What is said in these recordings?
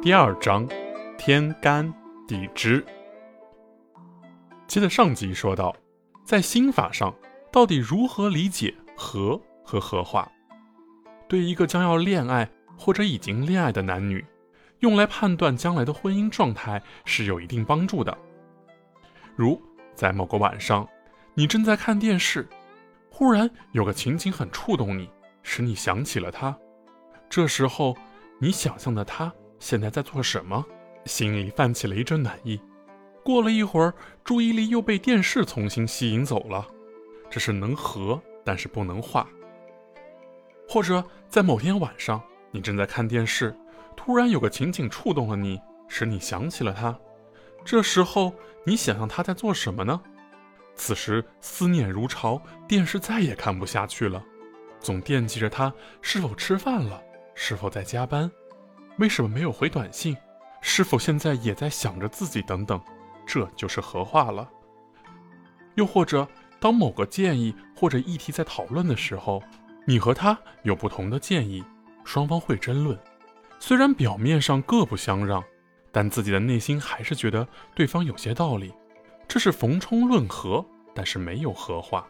第二章，天干地支。接着上集说到，在心法上，到底如何理解和和合化？对一个将要恋爱或者已经恋爱的男女，用来判断将来的婚姻状态是有一定帮助的。如在某个晚上，你正在看电视，忽然有个情景很触动你，使你想起了他。这时候，你想象的他。现在在做什么？心里泛起了一阵暖意。过了一会儿，注意力又被电视重新吸引走了。这是能合，但是不能化。或者在某天晚上，你正在看电视，突然有个情景触动了你，使你想起了他。这时候，你想象他在做什么呢？此时思念如潮，电视再也看不下去了，总惦记着他是否吃饭了，是否在加班。为什么没有回短信？是否现在也在想着自己？等等，这就是合化了。又或者，当某个建议或者议题在讨论的时候，你和他有不同的建议，双方会争论。虽然表面上各不相让，但自己的内心还是觉得对方有些道理。这是逢冲论和，但是没有和话。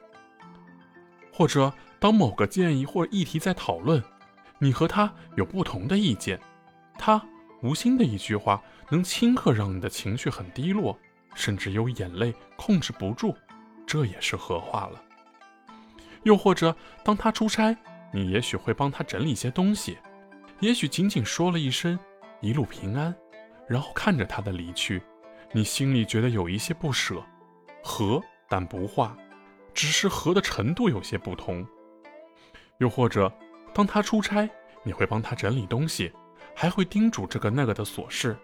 或者，当某个建议或议题在讨论，你和他有不同的意见。他无心的一句话，能顷刻让你的情绪很低落，甚至有眼泪控制不住，这也是合话了。又或者，当他出差，你也许会帮他整理些东西，也许仅仅说了一声“一路平安”，然后看着他的离去，你心里觉得有一些不舍，合但不化，只是合的程度有些不同。又或者，当他出差，你会帮他整理东西。还会叮嘱这个那个的琐事。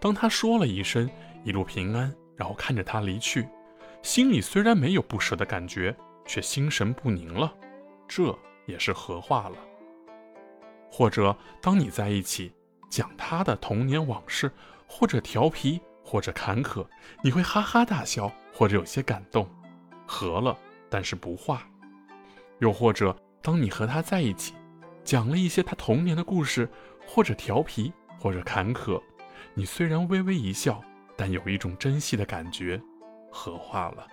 当他说了一声“一路平安”，然后看着他离去，心里虽然没有不舍的感觉，却心神不宁了。这也是合化了。或者当你在一起讲他的童年往事，或者调皮，或者坎坷，你会哈哈大笑，或者有些感动，合了，但是不化。又或者当你和他在一起，讲了一些他童年的故事。或者调皮，或者坎坷，你虽然微微一笑，但有一种珍惜的感觉，合化了。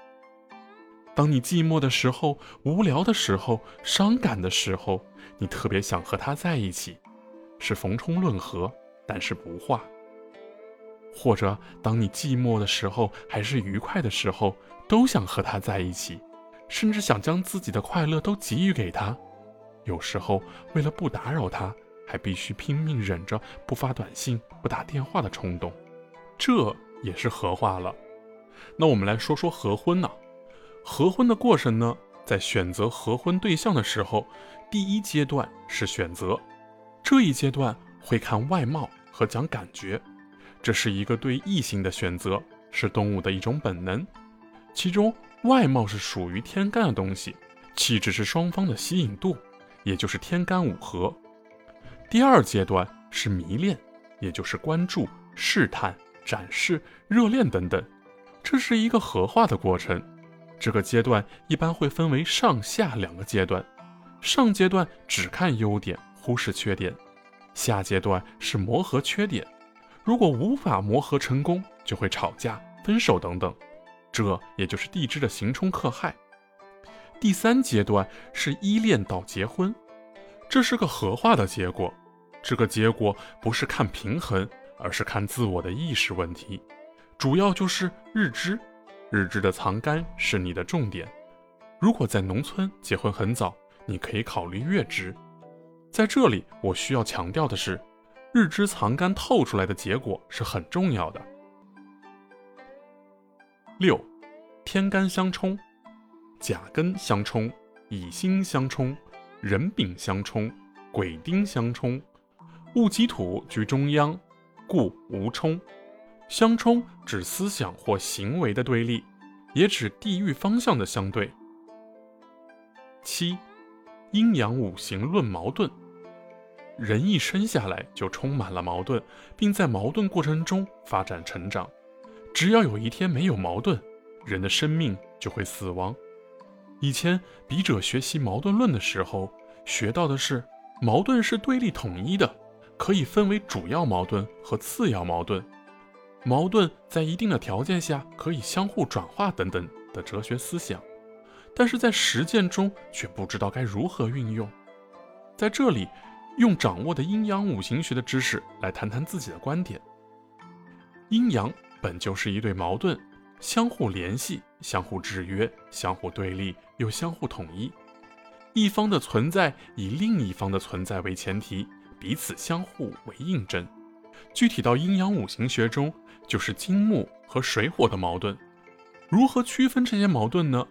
当你寂寞的时候、无聊的时候、伤感的时候，你特别想和他在一起，是逢冲论合，但是不化。或者当你寂寞的时候，还是愉快的时候，都想和他在一起，甚至想将自己的快乐都给予给他。有时候为了不打扰他。还必须拼命忍着不发短信、不打电话的冲动，这也是合化了。那我们来说说合婚呢？合婚的过程呢，在选择合婚对象的时候，第一阶段是选择，这一阶段会看外貌和讲感觉，这是一个对异性的选择，是动物的一种本能。其中外貌是属于天干的东西，气质是双方的吸引度，也就是天干五合。第二阶段是迷恋，也就是关注、试探、展示、热恋等等，这是一个合化的过程。这个阶段一般会分为上下两个阶段，上阶段只看优点，忽视缺点；下阶段是磨合缺点，如果无法磨合成功，就会吵架、分手等等。这也就是地支的刑冲克害。第三阶段是依恋到结婚。这是个合化的结果，这个结果不是看平衡，而是看自我的意识问题，主要就是日支，日支的藏干是你的重点。如果在农村结婚很早，你可以考虑月支。在这里，我需要强调的是，日支藏干透出来的结果是很重要的。六，天干相冲，甲根相冲，乙辛相冲。壬丙相冲，癸丁相冲，戊己土居中央，故无冲。相冲指思想或行为的对立，也指地域方向的相对。七，阴阳五行论矛盾。人一生下来就充满了矛盾，并在矛盾过程中发展成长。只要有一天没有矛盾，人的生命就会死亡。以前笔者学习矛盾论的时候，学到的是矛盾是对立统一的，可以分为主要矛盾和次要矛盾，矛盾在一定的条件下可以相互转化等等的哲学思想，但是在实践中却不知道该如何运用。在这里，用掌握的阴阳五行学的知识来谈谈自己的观点。阴阳本就是一对矛盾，相互联系、相互制约、相互对立又相互统一。一方的存在以另一方的存在为前提，彼此相互为印证。具体到阴阳五行学中，就是金木和水火的矛盾。如何区分这些矛盾呢？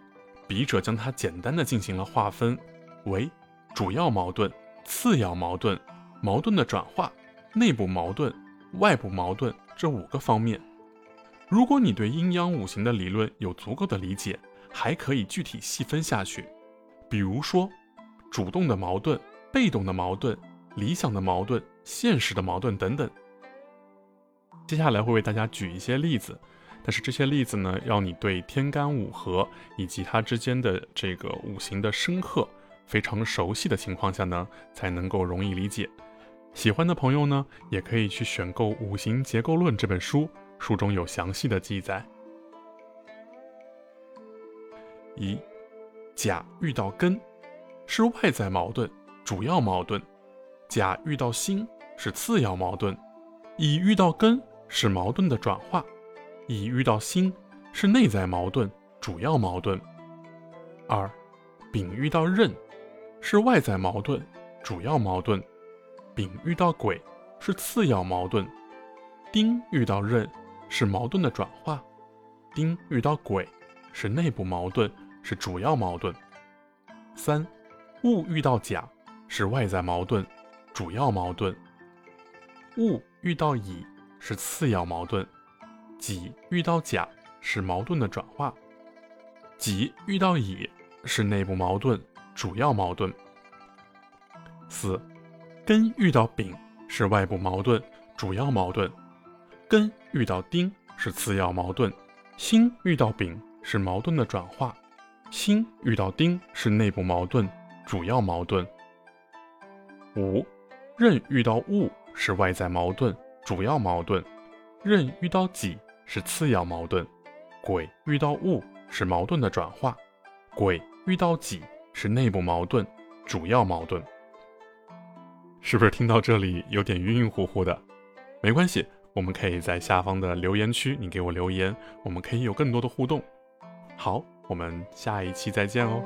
笔者将它简单的进行了划分为主要矛盾、次要矛盾、矛盾的转化、内部矛盾、外部矛盾这五个方面。如果你对阴阳五行的理论有足够的理解，还可以具体细分下去。比如说，主动的矛盾、被动的矛盾、理想的矛盾、现实的矛盾等等。接下来会为大家举一些例子，但是这些例子呢，要你对天干五合以及它之间的这个五行的深刻非常熟悉的情况下呢，才能够容易理解。喜欢的朋友呢，也可以去选购《五行结构论》这本书，书中有详细的记载。一。甲遇到根，是外在矛盾，主要矛盾；甲遇到辛是次要矛盾；乙遇到根是矛盾的转化；乙遇到辛是内在矛盾，主要矛盾。二，丙遇到壬，是外在矛盾，主要矛盾；丙遇到癸是次要矛盾；丁遇到壬是矛盾的转化；丁遇到癸是内部矛盾。是主要矛盾。三，戊遇到甲是外在矛盾，主要矛盾。戊遇到乙是次要矛盾。己遇到甲是矛盾的转化。己遇到乙是内部矛盾，主要矛盾。四，庚遇到丙是外部矛盾，主要矛盾。根遇到丁是次要矛盾。心遇到丙是矛盾的转化。心遇到丁是内部矛盾，主要矛盾。五，壬遇到戊是外在矛盾，主要矛盾。壬遇到己是次要矛盾。癸遇到戊是矛盾的转化。癸遇到己是内部矛盾，主要矛盾。是不是听到这里有点晕晕乎乎的？没关系，我们可以在下方的留言区，你给我留言，我们可以有更多的互动。好。我们下一期再见哦。